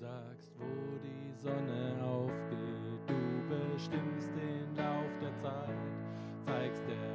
sagst, wo die Sonne aufgeht, du bestimmst den Lauf der Zeit, zeigst der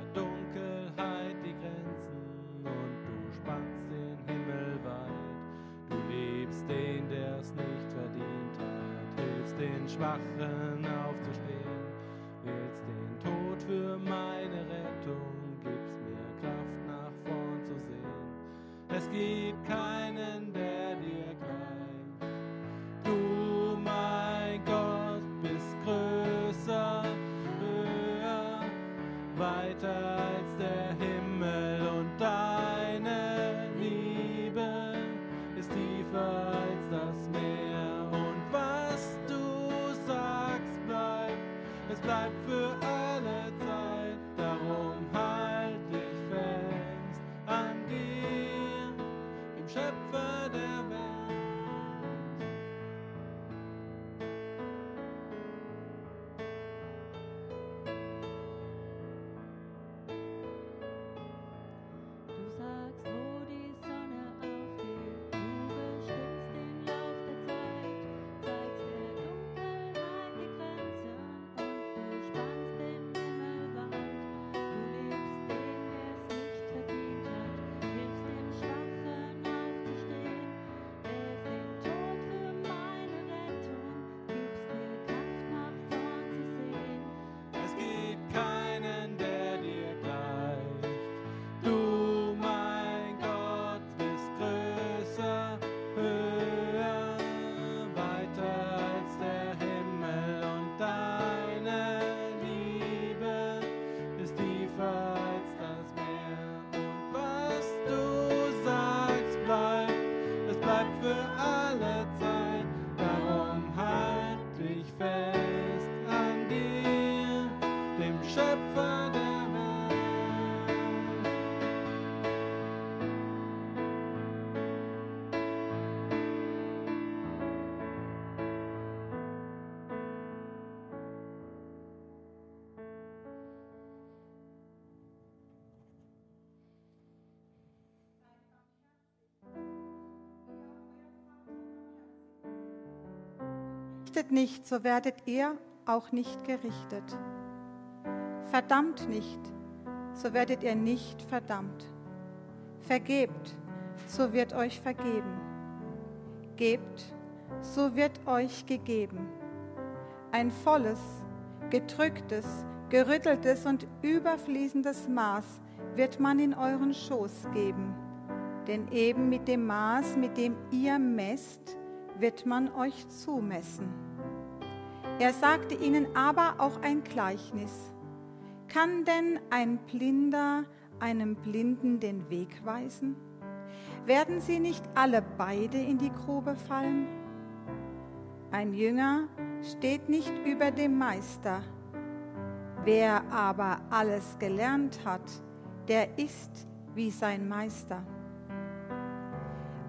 Richtet nicht, so werdet ihr auch nicht gerichtet. Verdammt nicht, so werdet ihr nicht verdammt. Vergebt, so wird euch vergeben. Gebt, so wird euch gegeben. Ein volles, gedrücktes, gerütteltes und überfließendes Maß wird man in euren Schoß geben. Denn eben mit dem Maß, mit dem ihr messt, wird man euch zumessen. Er sagte ihnen aber auch ein Gleichnis. Kann denn ein Blinder einem Blinden den Weg weisen? Werden sie nicht alle beide in die Grube fallen? Ein Jünger steht nicht über dem Meister. Wer aber alles gelernt hat, der ist wie sein Meister.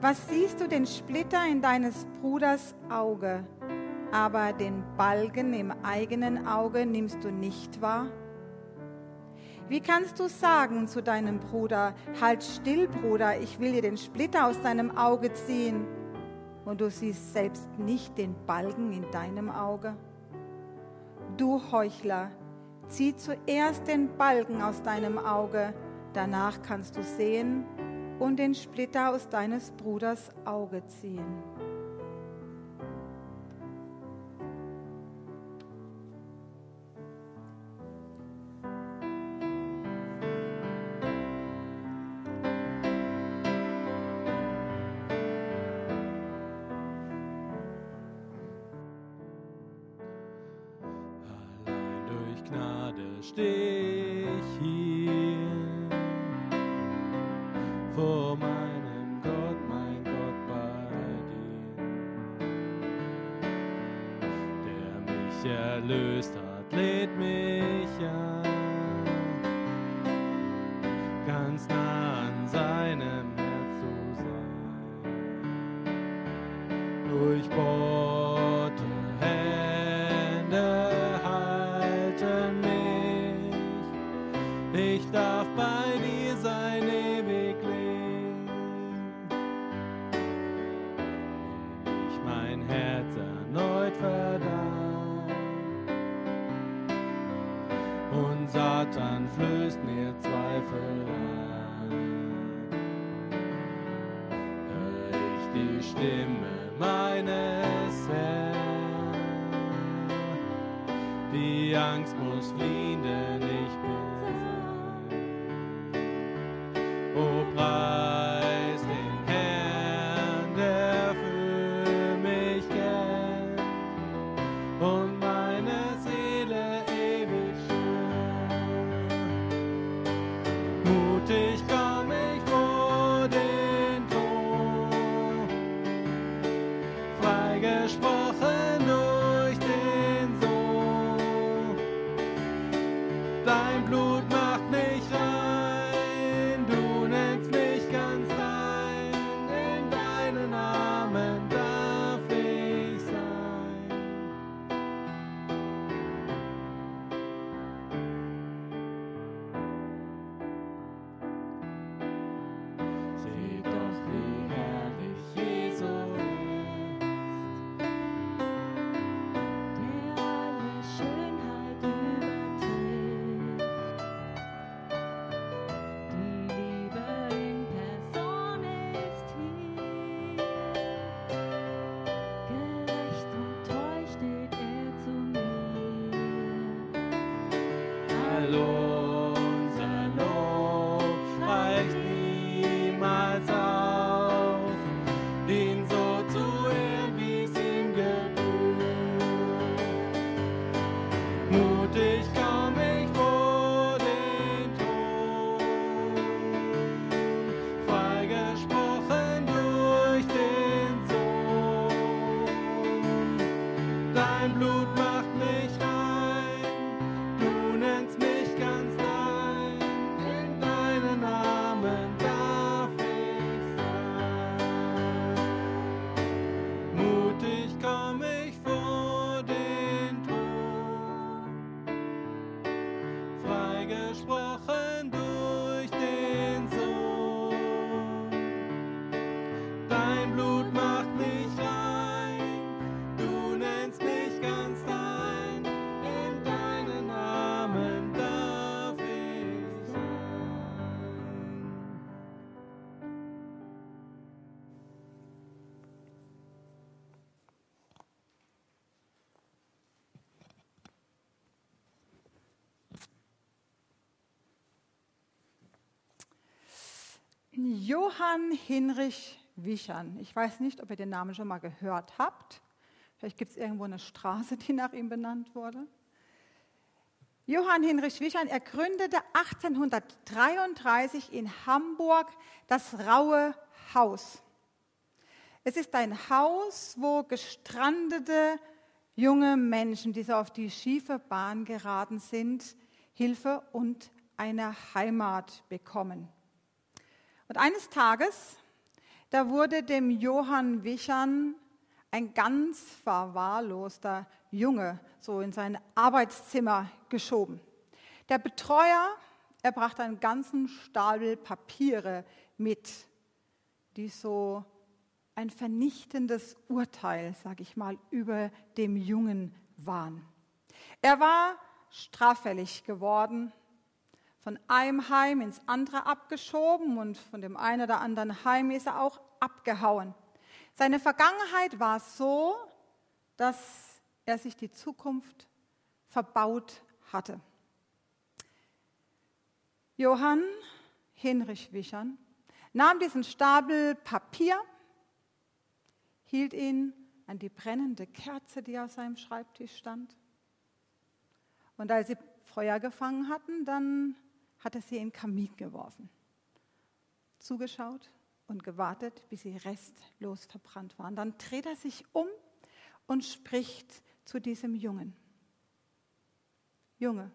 Was siehst du den Splitter in deines Bruders Auge, aber den Balken im eigenen Auge nimmst du nicht wahr? Wie kannst du sagen zu deinem Bruder, halt still, Bruder, ich will dir den Splitter aus deinem Auge ziehen, und du siehst selbst nicht den Balken in deinem Auge? Du Heuchler, zieh zuerst den Balken aus deinem Auge, danach kannst du sehen und den Splitter aus deines Bruders Auge ziehen. Gnade Blut macht mich rein, du nennst mich ganz dein, in deinen Armen darf ich sein. Johann Hinrich Wichern. Ich weiß nicht, ob ihr den Namen schon mal gehört habt. Vielleicht gibt es irgendwo eine Straße, die nach ihm benannt wurde. Johann Hinrich Wichern, er gründete 1833 in Hamburg das Raue Haus. Es ist ein Haus, wo gestrandete junge Menschen, die so auf die schiefe Bahn geraten sind, Hilfe und eine Heimat bekommen. Und eines Tages, da wurde dem Johann Wichern ein ganz verwahrloster Junge so in sein Arbeitszimmer geschoben. Der Betreuer, er brachte einen ganzen Stapel Papiere mit, die so ein vernichtendes Urteil, sage ich mal, über dem Jungen waren. Er war straffällig geworden, von einem Heim ins andere abgeschoben und von dem einen oder anderen Heim ist er auch abgehauen. Seine Vergangenheit war so, dass er sich die Zukunft verbaut hatte. Johann Hinrich Wichern nahm diesen Stapel Papier, hielt ihn an die brennende Kerze, die auf seinem Schreibtisch stand. Und als sie Feuer gefangen hatten, dann hat er sie in den Kamin geworfen, zugeschaut und gewartet, bis sie restlos verbrannt waren. Dann dreht er sich um und spricht zu diesem Jungen. Junge,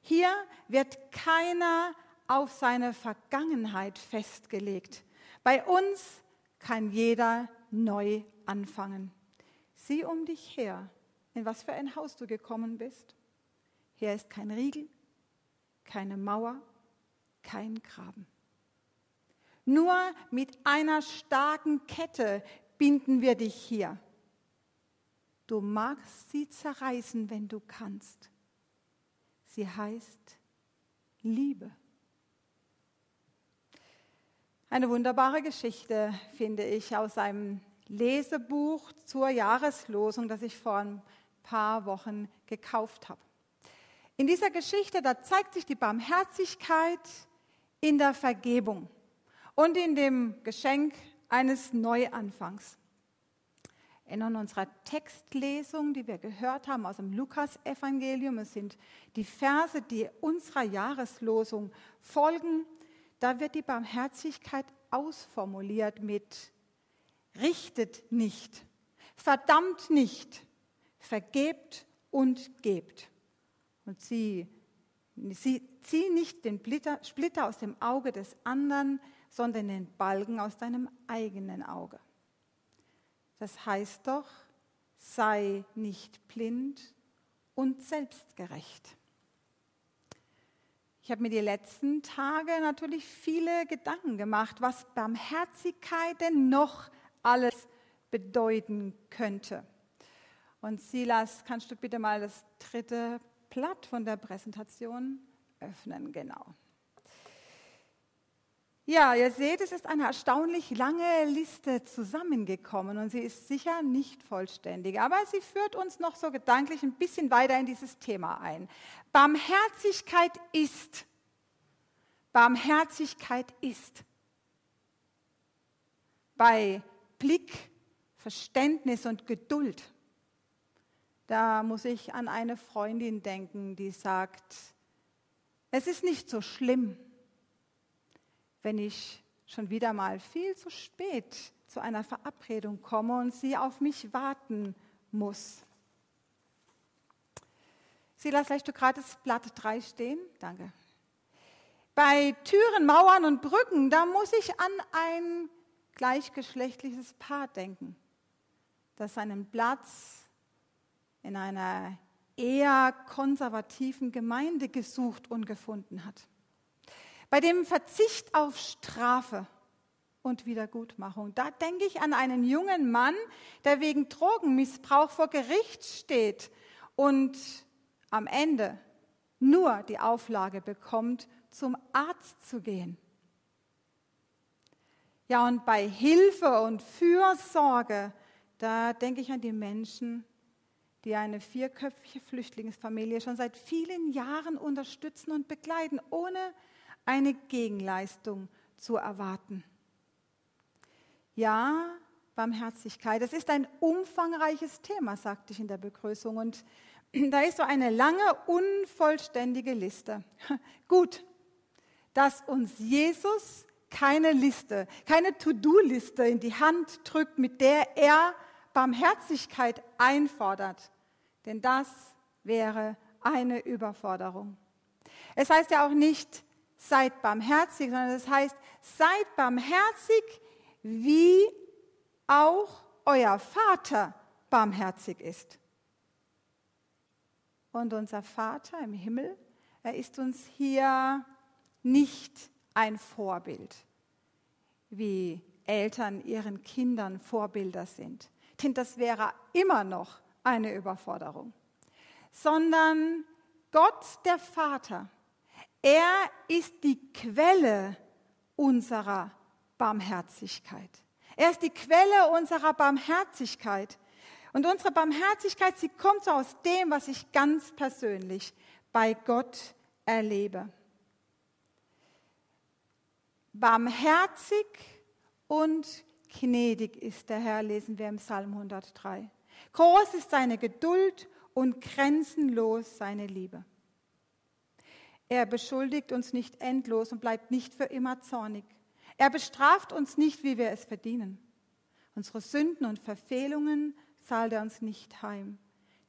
hier wird keiner auf seine Vergangenheit festgelegt. Bei uns kann jeder neu anfangen. Sieh um dich her, in was für ein Haus du gekommen bist. Hier ist kein Riegel, keine Mauer, kein Graben. Nur mit einer starken Kette binden wir dich hier. Du magst sie zerreißen, wenn du kannst. Sie heißt Liebe. Eine wunderbare Geschichte, finde ich, aus einem Lesebuch zur Jahreslosung, das ich vor ein paar Wochen gekauft habe. In dieser Geschichte, da zeigt sich die Barmherzigkeit in der Vergebung und in dem Geschenk eines Neuanfangs. In unserer Textlesung, die wir gehört haben aus dem Lukas-Evangelium, es sind die Verse, die unserer Jahreslosung folgen, da wird die Barmherzigkeit ausformuliert mit richtet nicht, verdammt nicht, vergebt und gebt. Und sie, sie zieh nicht den Splitter, Splitter aus dem Auge des anderen, sondern den Balken aus deinem eigenen Auge. Das heißt doch, sei nicht blind und selbstgerecht. Ich habe mir die letzten Tage natürlich viele Gedanken gemacht, was Barmherzigkeit denn noch alles bedeuten könnte. Und Silas, kannst du bitte mal das dritte Blatt von der Präsentation öffnen? Genau. Ja, ihr seht, es ist eine erstaunlich lange Liste zusammengekommen und sie ist sicher nicht vollständig, aber sie führt uns noch so gedanklich ein bisschen weiter in dieses Thema ein. Barmherzigkeit ist. Barmherzigkeit ist. Bei Blick, Verständnis und Geduld, da muss ich an eine Freundin denken, die sagt, es ist nicht so schlimm, wenn ich schon wieder mal viel zu spät zu einer Verabredung komme und sie auf mich warten muss. Silas, lässt du gerade das Blatt 3 stehen? Danke. Bei Türen, Mauern und Brücken, da muss ich an ein gleichgeschlechtliches Paar denken, das seinen Platz in einer eher konservativen Gemeinde gesucht und gefunden hat. Bei dem Verzicht auf Strafe und Wiedergutmachung, da denke ich an einen jungen Mann, der wegen Drogenmissbrauch vor Gericht steht und am Ende nur die Auflage bekommt, zum Arzt zu gehen. Ja, und bei Hilfe und Fürsorge, da denke ich an die Menschen, die eine vierköpfige Flüchtlingsfamilie schon seit vielen Jahren unterstützen und begleiten, ohne eine Gegenleistung zu erwarten. Ja, Barmherzigkeit, das ist ein umfangreiches Thema, sagte ich in der Begrüßung. Und da ist so eine lange, unvollständige Liste. Gut, dass uns Jesus keine Liste, keine To-Do-Liste in die Hand drückt, mit der er Barmherzigkeit einfordert. Denn das wäre eine Überforderung. Es heißt ja auch nicht, seid barmherzig, sondern es heißt, seid barmherzig, wie auch euer Vater barmherzig ist. Und unser Vater im Himmel, er ist uns hier nicht ein Vorbild, wie Eltern ihren Kindern Vorbilder sind. Denn das wäre immer noch eine Überforderung. Sondern Gott der Vater, er ist die Quelle unserer Barmherzigkeit. Er ist die Quelle unserer Barmherzigkeit. Und unsere Barmherzigkeit, sie kommt so aus dem, was ich ganz persönlich bei Gott erlebe. Barmherzig und gnädig ist der Herr, lesen wir im Psalm 103. Groß ist seine Geduld und grenzenlos seine Liebe. Er beschuldigt uns nicht endlos und bleibt nicht für immer zornig. Er bestraft uns nicht, wie wir es verdienen. Unsere Sünden und Verfehlungen zahlt er uns nicht heim.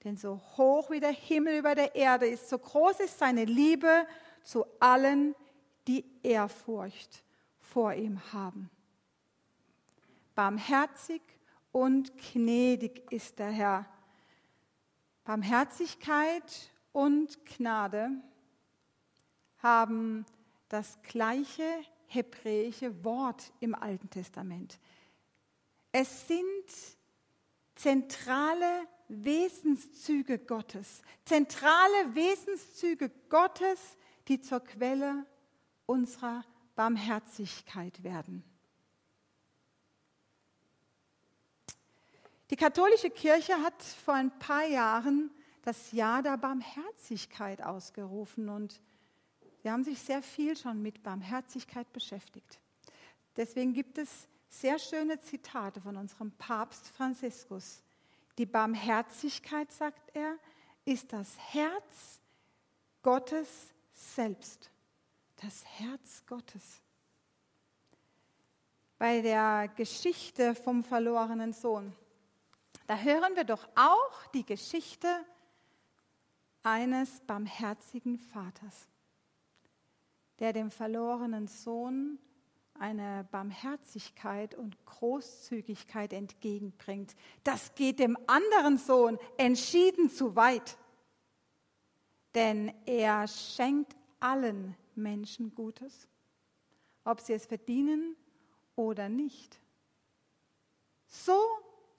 Denn so hoch wie der Himmel über der Erde ist, so groß ist seine Liebe zu allen, die Ehrfurcht vor ihm haben. Barmherzig und gnädig ist der Herr. Barmherzigkeit und Gnade haben das gleiche hebräische Wort im Alten Testament. Es sind zentrale Wesenszüge Gottes, zentrale Wesenszüge Gottes, die zur Quelle unserer Barmherzigkeit werden. Die katholische Kirche hat vor ein paar Jahren das Jahr der Barmherzigkeit ausgerufen und sie haben sich sehr viel schon mit Barmherzigkeit beschäftigt. Deswegen gibt es sehr schöne Zitate von unserem Papst Franziskus. Die Barmherzigkeit, sagt er, ist das Herz Gottes selbst. Das Herz Gottes. Bei der Geschichte vom verlorenen Sohn, da hören wir doch auch die Geschichte eines barmherzigen Vaters, der dem verlorenen Sohn eine Barmherzigkeit und Großzügigkeit entgegenbringt. Das geht dem anderen Sohn entschieden zu weit. Denn er schenkt allen Menschen Gutes, ob sie es verdienen oder nicht. So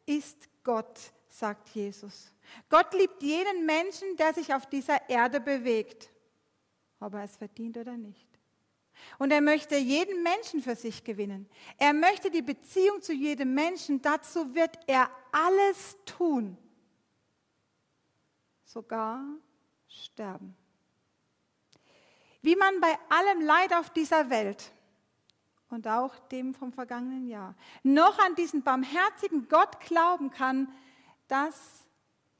ist Gott, sagt Jesus. Gott liebt jeden Menschen, der sich auf dieser Erde bewegt, ob er es verdient oder nicht. Und er möchte jeden Menschen für sich gewinnen. Er möchte die Beziehung zu jedem Menschen. Dazu wird er alles tun. Sogar sterben. Wie man bei allem Leid auf dieser Welt und auch dem vom vergangenen Jahr noch an diesen barmherzigen Gott glauben kann, das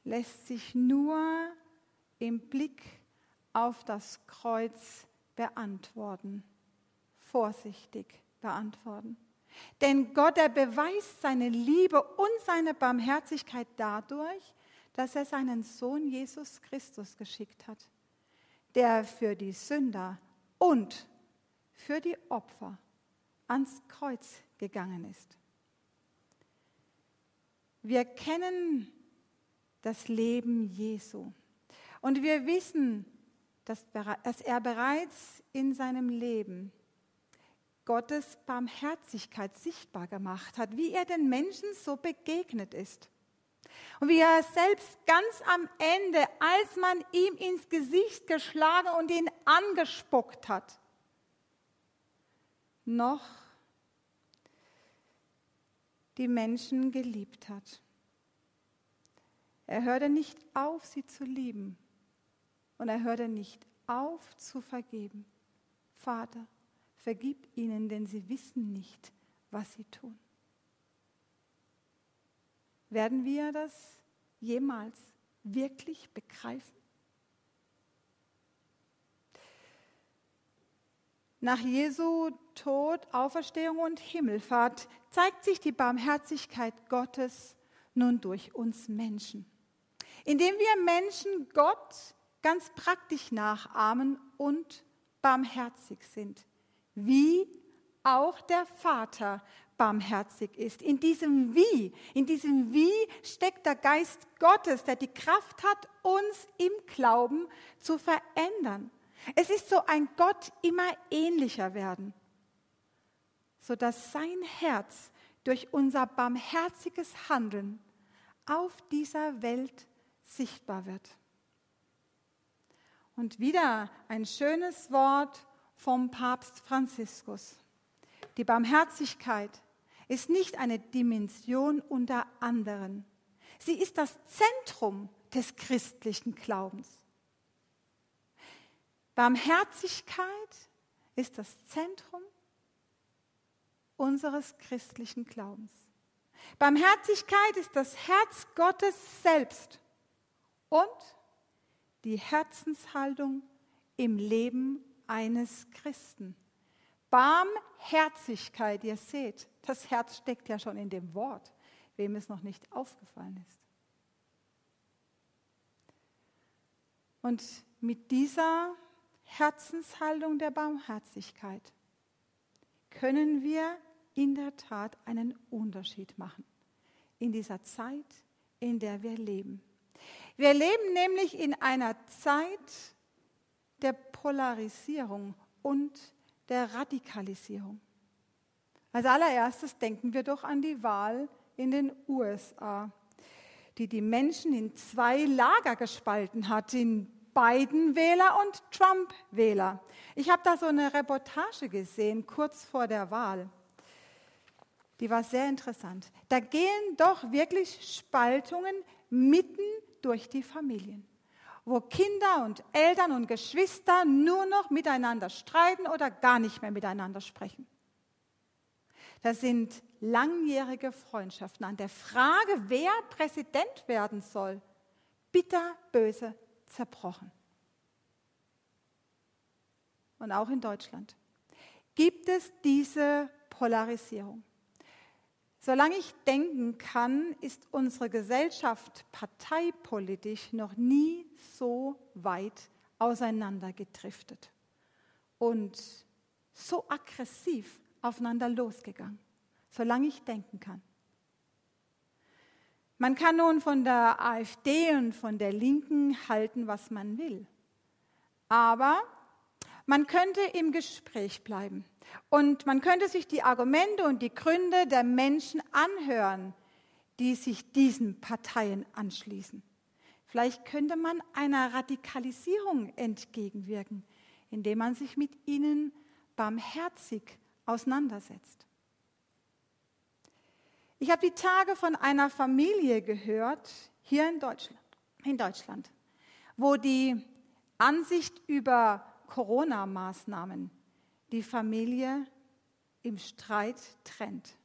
lässt sich nur im Blick auf das Kreuz beantworten vorsichtig beantworten. Denn Gott, er beweist seine Liebe und seine Barmherzigkeit dadurch, dass er seinen Sohn Jesus Christus geschickt hat, der für die Sünder und für die Opfer ans Kreuz gegangen ist. Wir kennen das Leben Jesu und wir wissen, dass er bereits in seinem Leben Gottes Barmherzigkeit sichtbar gemacht hat, wie er den Menschen so begegnet ist. Und wie er selbst ganz am Ende, als man ihm ins Gesicht geschlagen und ihn angespuckt hat, noch die Menschen geliebt hat. Er hörte nicht auf, sie zu lieben. Und er hörte nicht auf zu vergeben. Vater, Vergib ihnen, denn sie wissen nicht, was sie tun. Werden wir das jemals wirklich begreifen? Nach Jesu Tod, Auferstehung und Himmelfahrt zeigt sich die Barmherzigkeit Gottes nun durch uns Menschen, indem wir Menschen Gott ganz praktisch nachahmen und barmherzig sind wie auch der Vater barmherzig ist. In diesem Wie, in diesem Wie steckt der Geist Gottes, der die Kraft hat, uns im Glauben zu verändern. Es ist so ein Gott immer ähnlicher werden, sodass sein Herz durch unser barmherziges Handeln auf dieser Welt sichtbar wird. Und wieder ein schönes Wort vom Papst Franziskus. Die Barmherzigkeit ist nicht eine Dimension unter anderen. Sie ist das Zentrum des christlichen Glaubens. Barmherzigkeit ist das Zentrum unseres christlichen Glaubens. Barmherzigkeit ist das Herz Gottes selbst und die Herzenshaltung im Leben eines Christen. Barmherzigkeit, ihr seht, das Herz steckt ja schon in dem Wort, wem es noch nicht aufgefallen ist. Und mit dieser Herzenshaltung der Barmherzigkeit können wir in der Tat einen Unterschied machen in dieser Zeit, in der wir leben. Wir leben nämlich in einer Zeit, der Polarisierung und der Radikalisierung. Als allererstes denken wir doch an die Wahl in den USA. die die Menschen in zwei Lager gespalten hat, in Biden-Wähler und Trump-Wähler. Ich habe da so eine Reportage gesehen, kurz vor der Wahl. Die war sehr interessant. Da gehen doch wirklich Spaltungen mitten durch die Familien, wo Kinder und Eltern und Geschwister nur noch miteinander streiten oder gar nicht mehr miteinander sprechen. Das sind langjährige Freundschaften an der Frage, wer Präsident werden soll, bitterböse zerbrochen. Und auch in Deutschland gibt es diese Polarisierung. Solange ich denken kann, ist unsere Gesellschaft parteipolitisch noch nie so weit auseinandergedriftet und so aggressiv aufeinander losgegangen. Solange ich denken kann. Man kann nun von der AfD und von der Linken halten, was man will. Aber man könnte im Gespräch bleiben und man könnte sich die Argumente und die Gründe der Menschen anhören, die sich diesen Parteien anschließen. Vielleicht könnte man einer Radikalisierung entgegenwirken, indem man sich mit ihnen barmherzig auseinandersetzt. Ich habe die Tage von einer Familie gehört, hier in Deutschland, in Deutschland, wo die Ansicht über Corona-Maßnahmen die Familie im Streit trennt.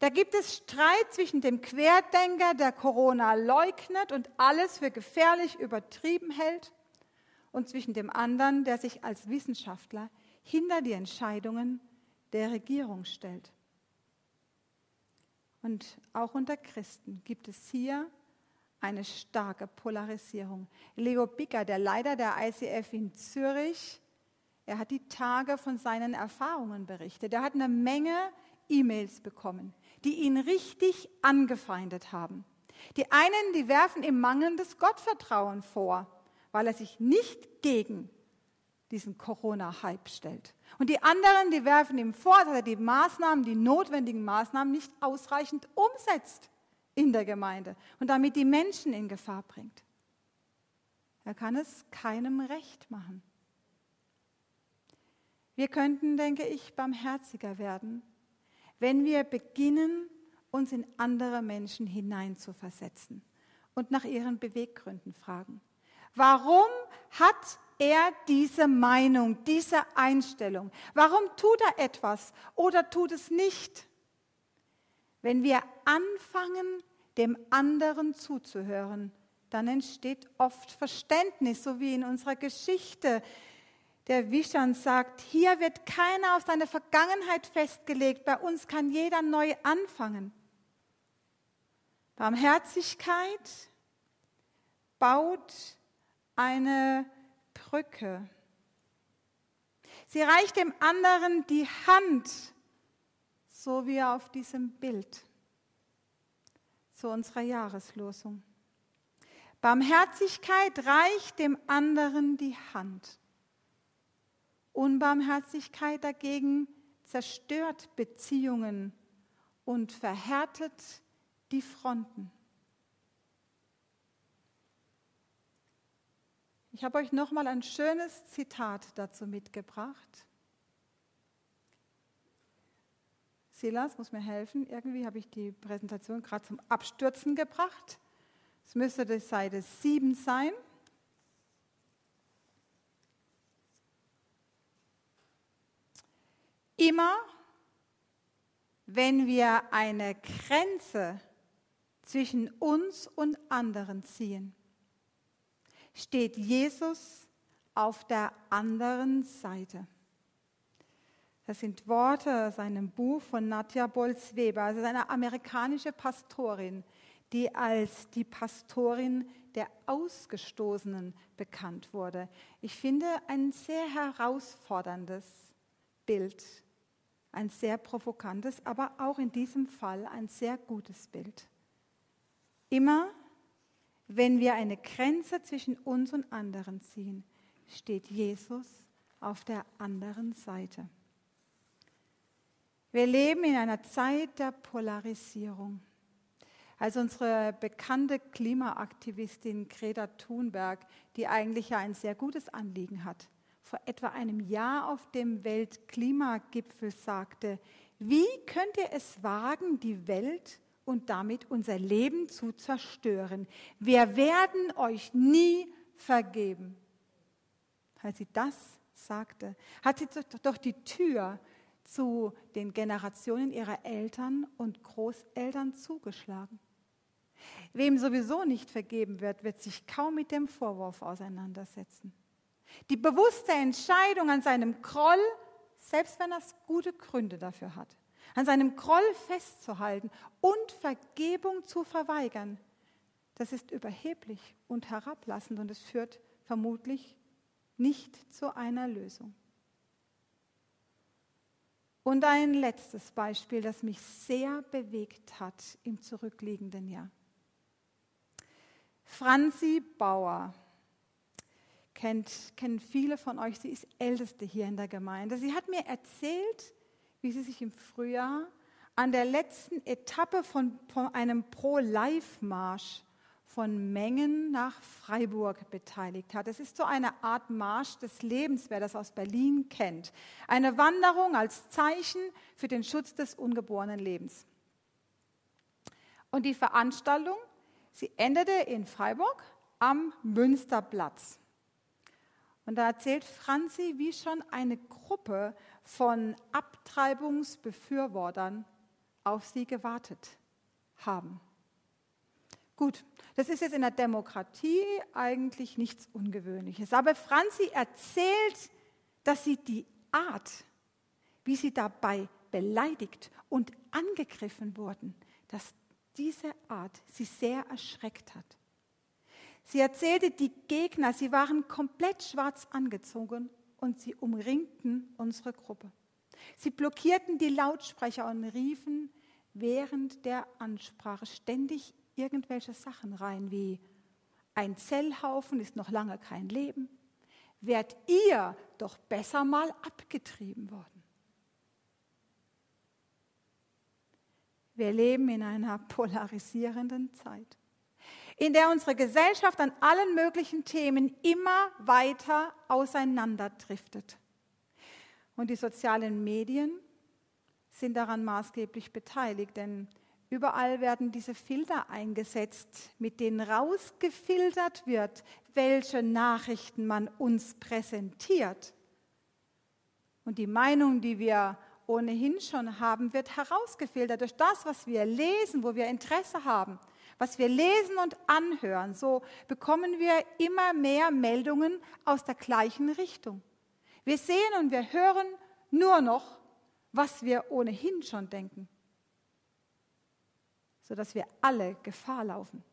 Da gibt es Streit zwischen dem Querdenker, der Corona leugnet und alles für gefährlich übertrieben hält, und zwischen dem anderen, der sich als Wissenschaftler hinter die Entscheidungen der Regierung stellt. Und auch unter Christen gibt es hier eine starke Polarisierung. Leo Bicker, der Leiter der ICF in Zürich, er hat die Tage von seinen Erfahrungen berichtet. Er hat eine Menge E-Mails bekommen, die ihn richtig angefeindet haben. Die einen, die werfen ihm mangelndes Gottvertrauen vor, weil er sich nicht gegen diesen Corona-Hype stellt. Und die anderen, die werfen ihm vor, dass er die Maßnahmen, die notwendigen Maßnahmen nicht ausreichend umsetzt in der Gemeinde und damit die Menschen in Gefahr bringt. Er kann es keinem recht machen. Wir könnten, denke ich, barmherziger werden, wenn wir beginnen, uns in andere Menschen hineinzuversetzen und nach ihren Beweggründen fragen. Warum hat er diese Meinung, diese Einstellung? Warum tut er etwas oder tut es nicht? Wenn wir anfangen, dem anderen zuzuhören, dann entsteht oft Verständnis, so wie in unserer Geschichte. Der Wischan sagt, hier wird keiner auf seine Vergangenheit festgelegt, bei uns kann jeder neu anfangen. Barmherzigkeit baut eine Brücke. Sie reicht dem anderen die Hand, so wie auf diesem Bild zu unserer Jahreslosung. Barmherzigkeit reicht dem anderen die Hand. Unbarmherzigkeit dagegen zerstört Beziehungen und verhärtet die Fronten. Ich habe euch noch mal ein schönes Zitat dazu mitgebracht. Silas muss mir helfen. Irgendwie habe ich die Präsentation gerade zum Abstürzen gebracht. Es müsste die Seite 7 sein. Immer wenn wir eine Grenze zwischen uns und anderen ziehen, steht Jesus auf der anderen Seite. Das sind Worte aus einem Buch von Nadja Bolz-Weber, also eine amerikanische Pastorin, die als die Pastorin der Ausgestoßenen bekannt wurde. Ich finde ein sehr herausforderndes Bild, ein sehr provokantes, aber auch in diesem Fall ein sehr gutes Bild. Immer wenn wir eine Grenze zwischen uns und anderen ziehen, steht Jesus auf der anderen Seite. Wir leben in einer Zeit der Polarisierung. als unsere bekannte Klimaaktivistin Greta Thunberg, die eigentlich ja ein sehr gutes Anliegen hat, vor etwa einem Jahr auf dem Weltklimagipfel sagte, wie könnt ihr es wagen, die Welt und damit unser Leben zu zerstören? Wir werden euch nie vergeben. Als sie das sagte, hat sie doch die Tür zu den Generationen ihrer Eltern und Großeltern zugeschlagen. Wem sowieso nicht vergeben wird, wird sich kaum mit dem Vorwurf auseinandersetzen. Die bewusste Entscheidung an seinem Groll, selbst wenn er gute Gründe dafür hat, an seinem Groll festzuhalten und Vergebung zu verweigern, das ist überheblich und herablassend und es führt vermutlich nicht zu einer Lösung. Und ein letztes Beispiel, das mich sehr bewegt hat im zurückliegenden Jahr. Franzi Bauer kennt, kennen viele von euch. Sie ist Älteste hier in der Gemeinde. Sie hat mir erzählt, wie sie sich im Frühjahr an der letzten Etappe von, von einem Pro-Life-Marsch von Mengen nach Freiburg beteiligt hat. Es ist so eine Art Marsch des Lebens, wer das aus Berlin kennt. Eine Wanderung als Zeichen für den Schutz des ungeborenen Lebens. Und die Veranstaltung Sie endete in Freiburg am Münsterplatz. Und da erzählt Franzi, wie schon eine Gruppe von Abtreibungsbefürwortern auf sie gewartet haben. Gut, das ist jetzt in der Demokratie eigentlich nichts Ungewöhnliches. Aber Franzi erzählt, dass sie die Art, wie sie dabei beleidigt und angegriffen wurden, dass diese Art sie sehr erschreckt hat. Sie erzählte, die Gegner, sie waren komplett schwarz angezogen und sie umringten unsere Gruppe. Sie blockierten die Lautsprecher und riefen während der Ansprache ständig irgendwelche Sachen rein, wie ein Zellhaufen ist noch lange kein Leben. Wärt ihr doch besser mal abgetrieben worden. Wir leben in einer polarisierenden Zeit, in der unsere Gesellschaft an allen möglichen Themen immer weiter auseinanderdriftet. Und die sozialen Medien sind daran maßgeblich beteiligt, denn überall werden diese Filter eingesetzt, mit denen rausgefiltert wird, welche Nachrichten man uns präsentiert. Und die Meinung, die wir ohnehin schon haben, wird herausgefiltert durch das, was wir lesen, wo wir Interesse haben, was wir lesen und anhören. So bekommen wir immer mehr Meldungen aus der gleichen Richtung. Wir sehen und wir hören nur noch, was wir ohnehin schon denken, sodass wir alle Gefahr laufen,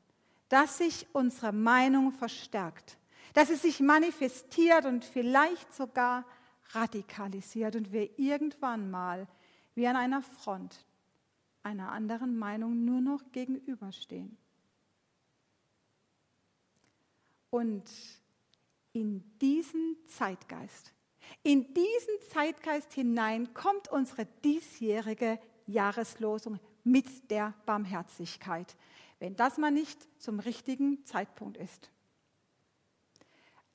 dass sich unsere Meinung verstärkt, dass es sich manifestiert und vielleicht sogar radikalisiert und wir irgendwann mal wie an einer Front einer anderen Meinung nur noch gegenüberstehen. Und in diesen Zeitgeist, in diesen Zeitgeist hinein kommt unsere diesjährige Jahreslosung mit der Barmherzigkeit, wenn das mal nicht zum richtigen Zeitpunkt ist.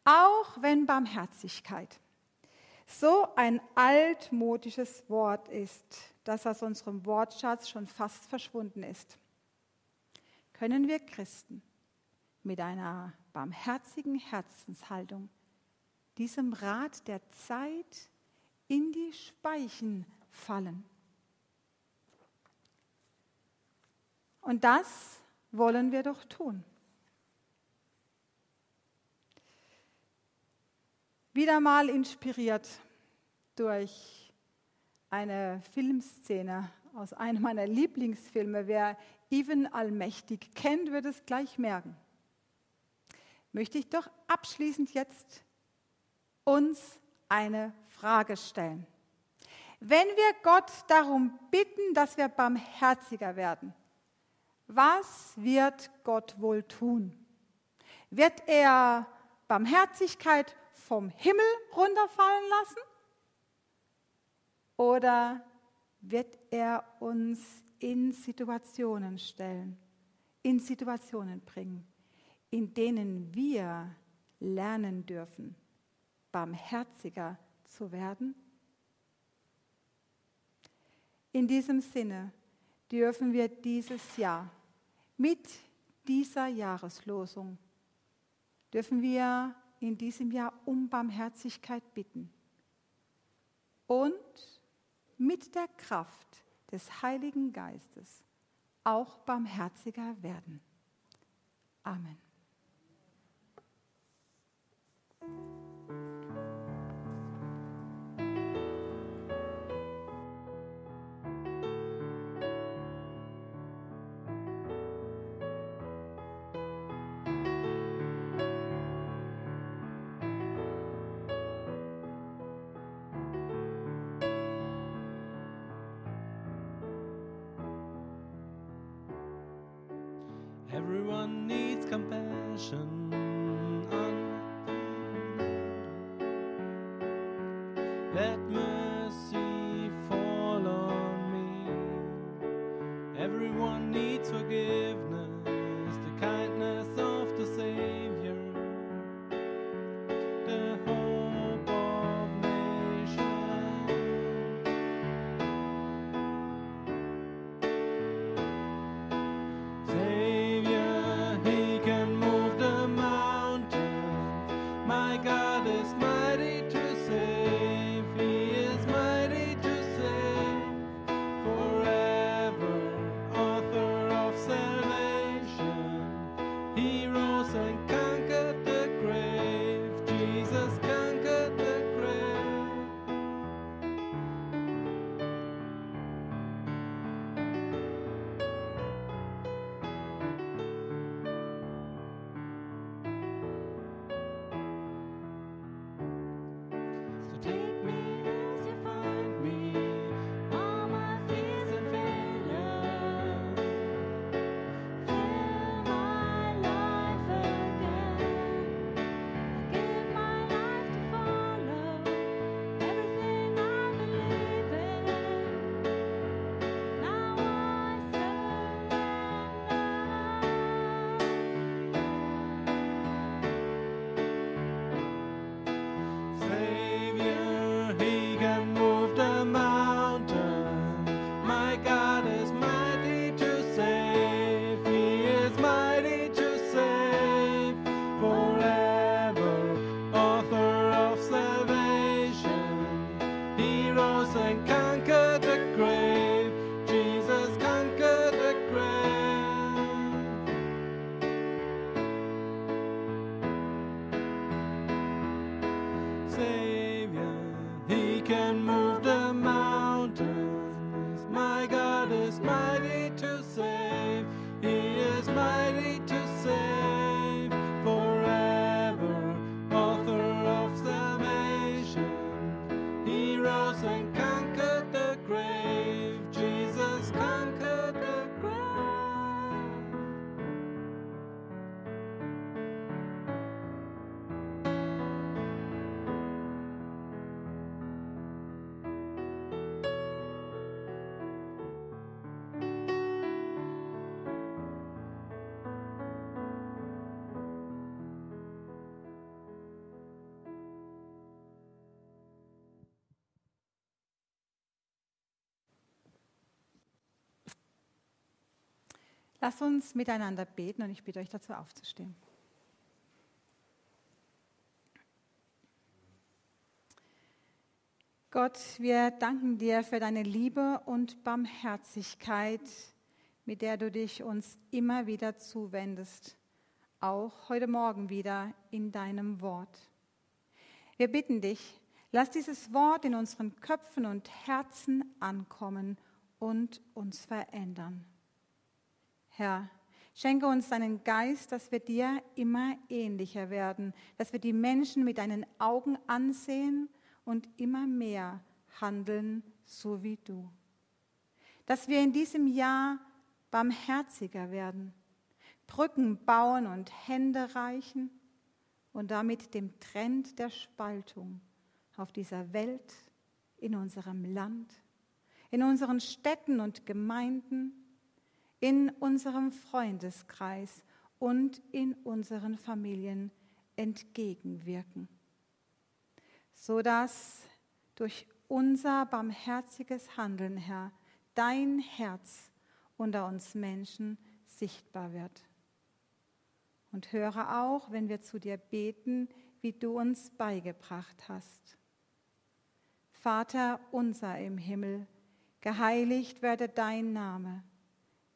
Auch wenn Barmherzigkeit so ein altmodisches Wort ist, das aus unserem Wortschatz schon fast verschwunden ist, können wir Christen mit einer barmherzigen Herzenshaltung diesem Rat der Zeit in die Speichen fallen. Und das wollen wir doch tun. Wieder mal inspiriert durch eine Filmszene aus einem meiner Lieblingsfilme. Wer Even Allmächtig kennt, wird es gleich merken. Möchte ich doch abschließend jetzt uns eine Frage stellen. Wenn wir Gott darum bitten, dass wir barmherziger werden, was wird Gott wohl tun? Wird er Barmherzigkeit vom Himmel runterfallen lassen? Oder wird er uns in Situationen stellen, in Situationen bringen, in denen wir lernen dürfen, barmherziger zu werden? In diesem Sinne dürfen wir dieses Jahr mit dieser Jahreslosung, dürfen wir in diesem Jahr um Barmherzigkeit bitten und mit der Kraft des Heiligen Geistes auch barmherziger werden. Amen. Lasst uns miteinander beten und ich bitte euch dazu aufzustehen. Gott, wir danken dir für deine Liebe und Barmherzigkeit, mit der du dich uns immer wieder zuwendest, auch heute Morgen wieder in deinem Wort. Wir bitten dich, lass dieses Wort in unseren Köpfen und Herzen ankommen und uns verändern. Herr, schenke uns deinen Geist, dass wir dir immer ähnlicher werden, dass wir die Menschen mit deinen Augen ansehen und immer mehr handeln, so wie du. Dass wir in diesem Jahr barmherziger werden, Brücken bauen und Hände reichen und damit dem Trend der Spaltung auf dieser Welt, in unserem Land, in unseren Städten und Gemeinden, in unserem Freundeskreis und in unseren Familien entgegenwirken, sodass durch unser barmherziges Handeln, Herr, dein Herz unter uns Menschen sichtbar wird. Und höre auch, wenn wir zu dir beten, wie du uns beigebracht hast. Vater unser im Himmel, geheiligt werde dein Name,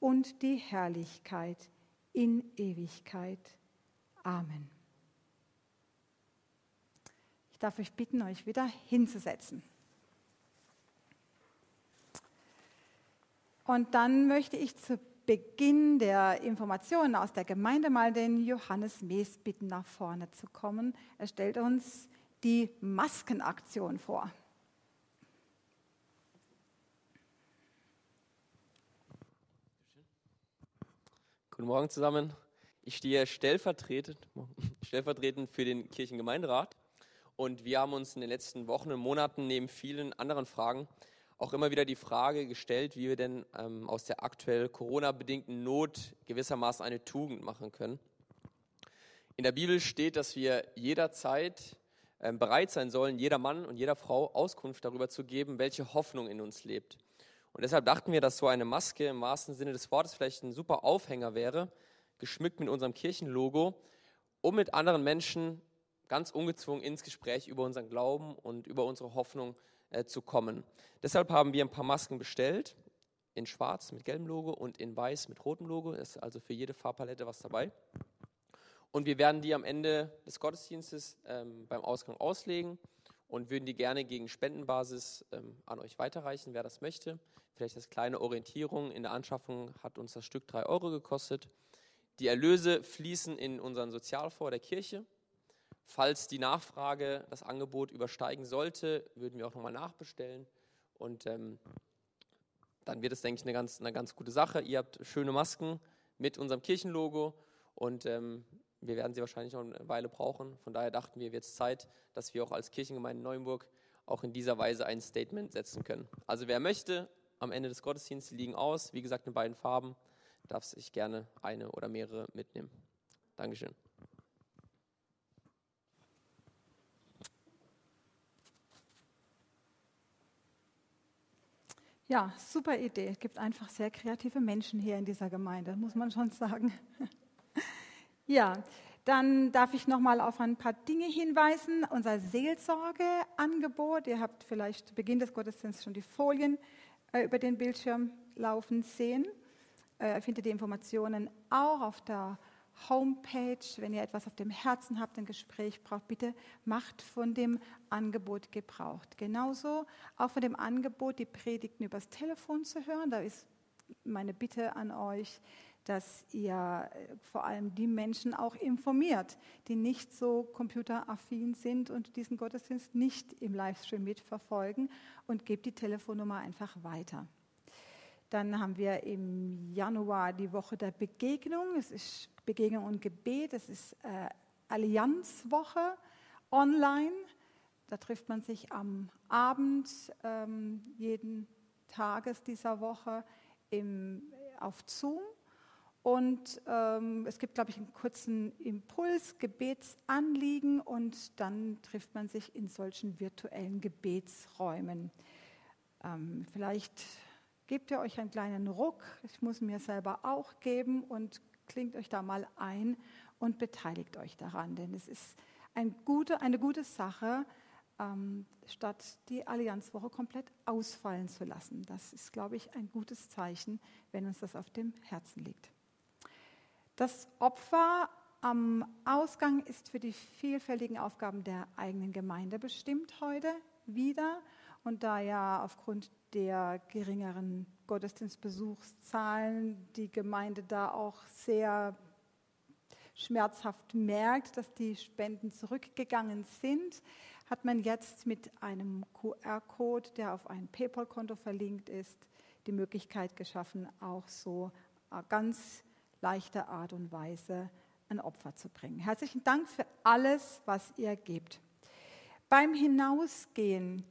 und die Herrlichkeit in Ewigkeit. Amen. Ich darf euch bitten, euch wieder hinzusetzen. Und dann möchte ich zu Beginn der Informationen aus der Gemeinde mal den Johannes Mees bitten, nach vorne zu kommen. Er stellt uns die Maskenaktion vor. Guten Morgen zusammen. Ich stehe stellvertretend, stellvertretend für den Kirchengemeinderat und wir haben uns in den letzten Wochen und Monaten neben vielen anderen Fragen auch immer wieder die Frage gestellt, wie wir denn ähm, aus der aktuell Corona-bedingten Not gewissermaßen eine Tugend machen können. In der Bibel steht, dass wir jederzeit ähm, bereit sein sollen, jeder Mann und jeder Frau Auskunft darüber zu geben, welche Hoffnung in uns lebt. Und deshalb dachten wir, dass so eine Maske im wahrsten Sinne des Wortes vielleicht ein super Aufhänger wäre, geschmückt mit unserem Kirchenlogo, um mit anderen Menschen ganz ungezwungen ins Gespräch über unseren Glauben und über unsere Hoffnung äh, zu kommen. Deshalb haben wir ein paar Masken bestellt, in schwarz mit gelbem Logo und in weiß mit rotem Logo. Ist also für jede Farbpalette was dabei. Und wir werden die am Ende des Gottesdienstes ähm, beim Ausgang auslegen und würden die gerne gegen Spendenbasis ähm, an euch weiterreichen, wer das möchte. Vielleicht als kleine Orientierung. In der Anschaffung hat uns das Stück drei Euro gekostet. Die Erlöse fließen in unseren Sozialfonds der Kirche. Falls die Nachfrage das Angebot übersteigen sollte, würden wir auch nochmal nachbestellen. Und ähm, dann wird es, denke ich, eine ganz, eine ganz gute Sache. Ihr habt schöne Masken mit unserem Kirchenlogo und ähm, wir werden sie wahrscheinlich noch eine Weile brauchen. Von daher dachten wir, wird es Zeit, dass wir auch als Kirchengemeinde Neuenburg auch in dieser Weise ein Statement setzen können. Also wer möchte, am Ende des Gottesdienstes liegen aus, wie gesagt in beiden Farben, darf sich gerne eine oder mehrere mitnehmen. Dankeschön. Ja, super Idee. Es gibt einfach sehr kreative Menschen hier in dieser Gemeinde, muss man schon sagen. Ja, dann darf ich noch mal auf ein paar Dinge hinweisen. Unser Seelsorgeangebot, ihr habt vielleicht zu Beginn des Gottesdienstes schon die Folien äh, über den Bildschirm laufen sehen. Äh, findet die Informationen auch auf der Homepage. Wenn ihr etwas auf dem Herzen habt, ein Gespräch braucht, bitte macht von dem Angebot Gebrauch. Genauso auch von dem Angebot, die Predigten übers Telefon zu hören. Da ist meine Bitte an euch, dass ihr äh, vor allem die Menschen auch informiert, die nicht so computeraffin sind und diesen Gottesdienst nicht im Livestream mitverfolgen und gebt die Telefonnummer einfach weiter. Dann haben wir im Januar die Woche der Begegnung. Es ist Begegnung und Gebet. Es ist äh, Allianzwoche online. Da trifft man sich am Abend ähm, jeden Tages dieser Woche im, auf Zoom. Und ähm, es gibt, glaube ich, einen kurzen Impuls, Gebetsanliegen und dann trifft man sich in solchen virtuellen Gebetsräumen. Ähm, vielleicht gebt ihr euch einen kleinen Ruck. Ich muss mir selber auch geben und klingt euch da mal ein und beteiligt euch daran, denn es ist ein gute, eine gute Sache, ähm, statt die Allianzwoche komplett ausfallen zu lassen. Das ist, glaube ich, ein gutes Zeichen, wenn uns das auf dem Herzen liegt. Das Opfer am Ausgang ist für die vielfältigen Aufgaben der eigenen Gemeinde bestimmt heute wieder. Und da ja aufgrund der geringeren Gottesdienstbesuchszahlen die Gemeinde da auch sehr schmerzhaft merkt, dass die Spenden zurückgegangen sind, hat man jetzt mit einem QR-Code, der auf ein PayPal-Konto verlinkt ist, die Möglichkeit geschaffen, auch so ganz leichter Art und Weise ein Opfer zu bringen. Herzlichen Dank für alles, was ihr gebt. Beim Hinausgehen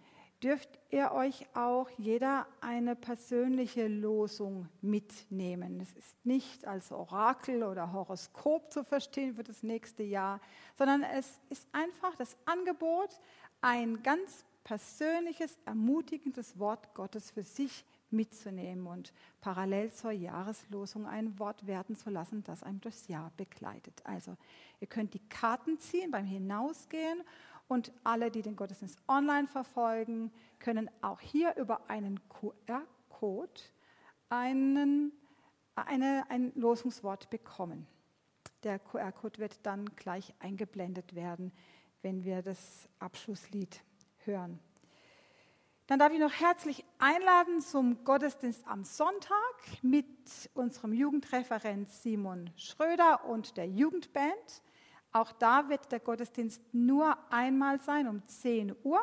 dürft ihr euch auch jeder eine persönliche Losung mitnehmen. Es ist nicht als Orakel oder Horoskop zu verstehen für das nächste Jahr, sondern es ist einfach das Angebot, ein ganz persönliches, ermutigendes Wort Gottes für sich mitzunehmen und parallel zur Jahreslosung ein Wort werden zu lassen, das einem durchs Jahr begleitet. Also ihr könnt die Karten ziehen beim Hinausgehen und alle, die den Gottesdienst online verfolgen, können auch hier über einen QR-Code einen, eine, ein Losungswort bekommen. Der QR-Code wird dann gleich eingeblendet werden, wenn wir das Abschlusslied hören. Dann darf ich noch herzlich einladen zum Gottesdienst am Sonntag mit unserem Jugendreferent Simon Schröder und der Jugendband. Auch da wird der Gottesdienst nur einmal sein, um 10 Uhr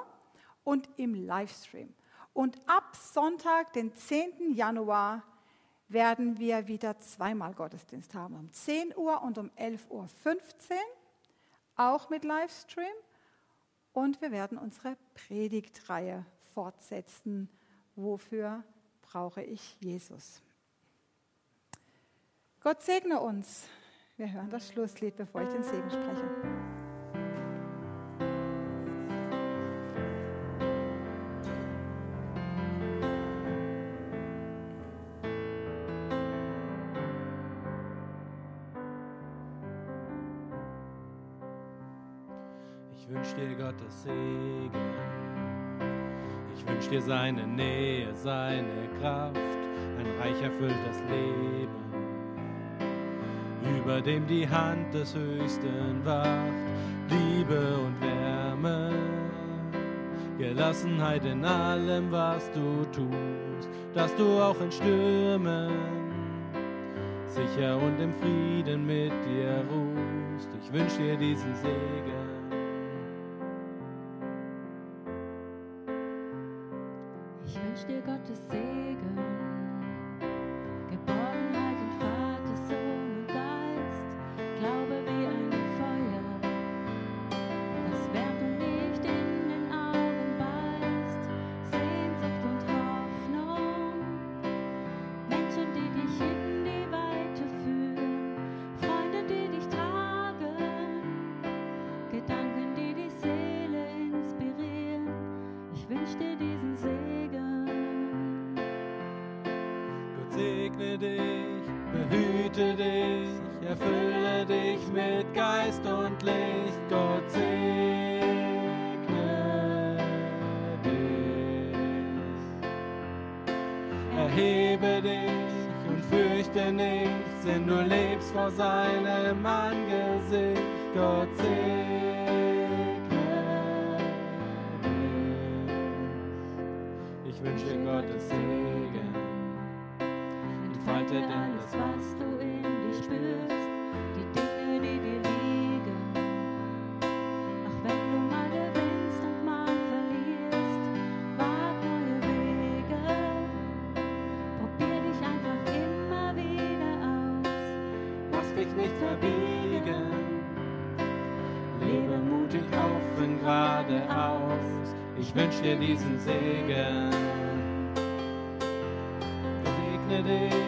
und im Livestream. Und ab Sonntag, den 10. Januar, werden wir wieder zweimal Gottesdienst haben, um 10 Uhr und um 11.15 Uhr, auch mit Livestream. Und wir werden unsere Predigtreihe fortsetzen. Wofür brauche ich Jesus? Gott segne uns. Wir hören das Schlusslied, bevor ich den Segen spreche. Ich wünsche dir Gottes Segen. Ich wünsche dir seine Nähe, seine Kraft, ein reich erfülltes Leben, über dem die Hand des Höchsten wacht, Liebe und Wärme, Gelassenheit in allem, was du tust, dass du auch in Stürmen sicher und im Frieden mit dir ruhst. Ich wünsche dir diesen Segen. Ich wünsche dir diesen Segen. Segne dich,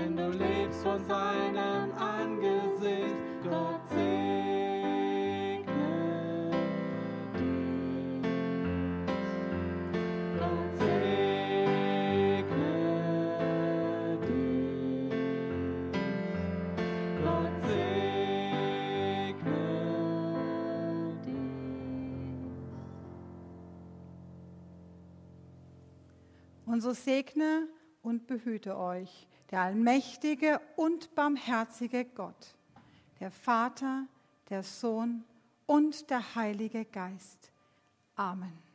denn du lebst von seinem Angesicht. Gott segne dich. Gott segne dich. Gott segne dich. Und so segne und behüte euch der allmächtige und barmherzige Gott, der Vater, der Sohn und der Heilige Geist. Amen.